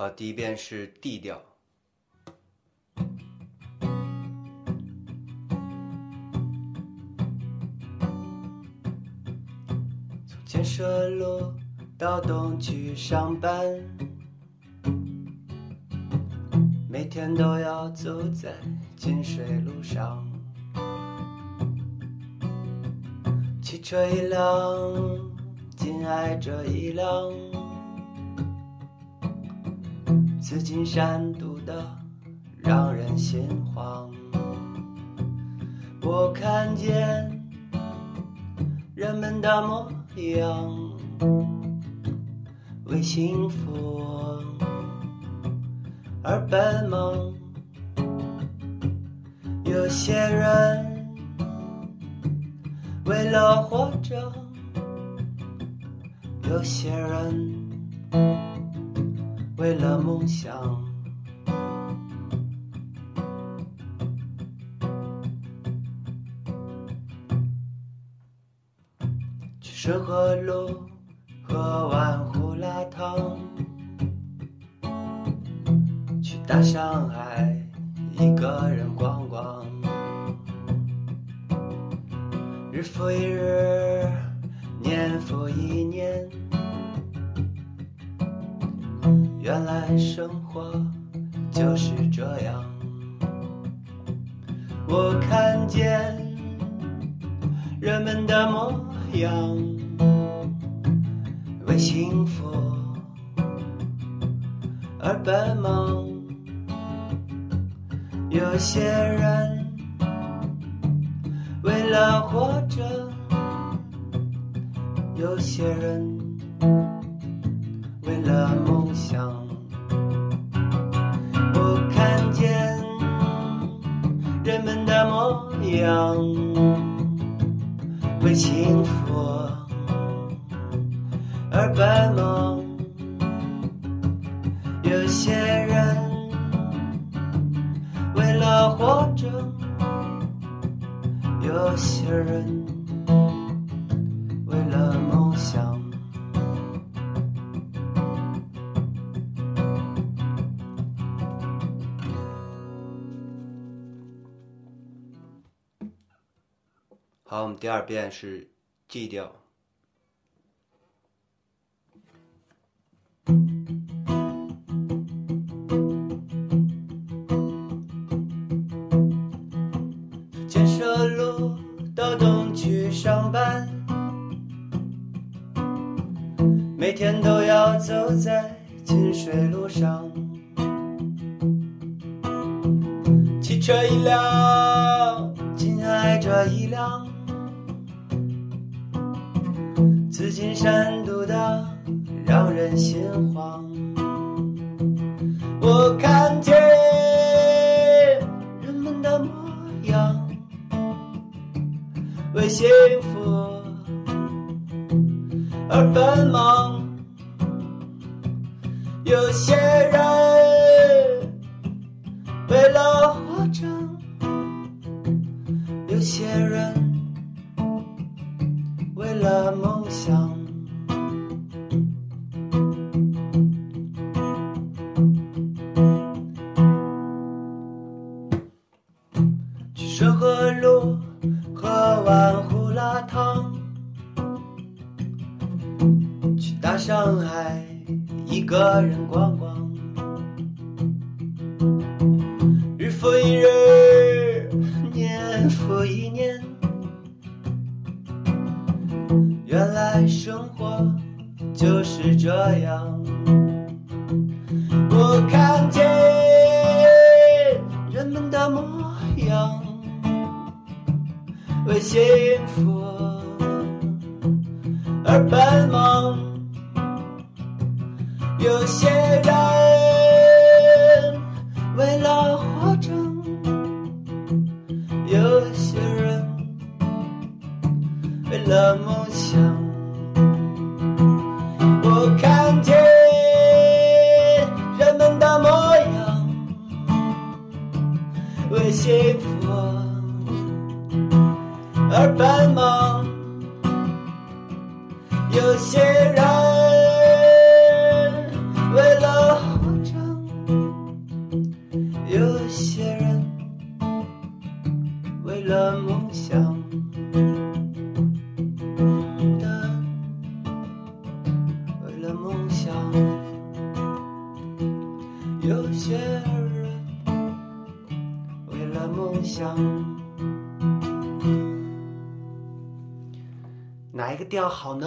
好，第一遍是 D 调。从建设路到东区上班，每天都要走在金水路上。汽车一辆，紧挨着一辆，紫金山堵的让人心慌。我看见人们的模样，为幸福而奔忙。有些人。为了活着，有些人为了梦想。去顺河路喝碗胡辣汤，去大上海一个人逛逛。日复一日，年复一年，原来生活就是这样。我看见人们的模样，为幸福而奔忙。有些人。为了活着，有些人为了梦模样，为幸福而奔忙。有些人为了活着。有些人好，我们第二遍是 G 调。建设路到东区上班，每天都要走在金水路上。汽车一辆，紧挨着一辆，紫金山堵的让人心慌。我看见人们的模样。为幸福而奔忙，有些人为了活着，有些人为了梦想。去顺河路。喝碗胡辣汤，去大上海一个人逛逛。日复一日，年复一年，原来生活就是这样。我看见人们的模样。为幸福而奔忙，有些人为了梦想。我看见人们的模样，为幸福。而奔忙，有些人梦想，哪一个调好呢？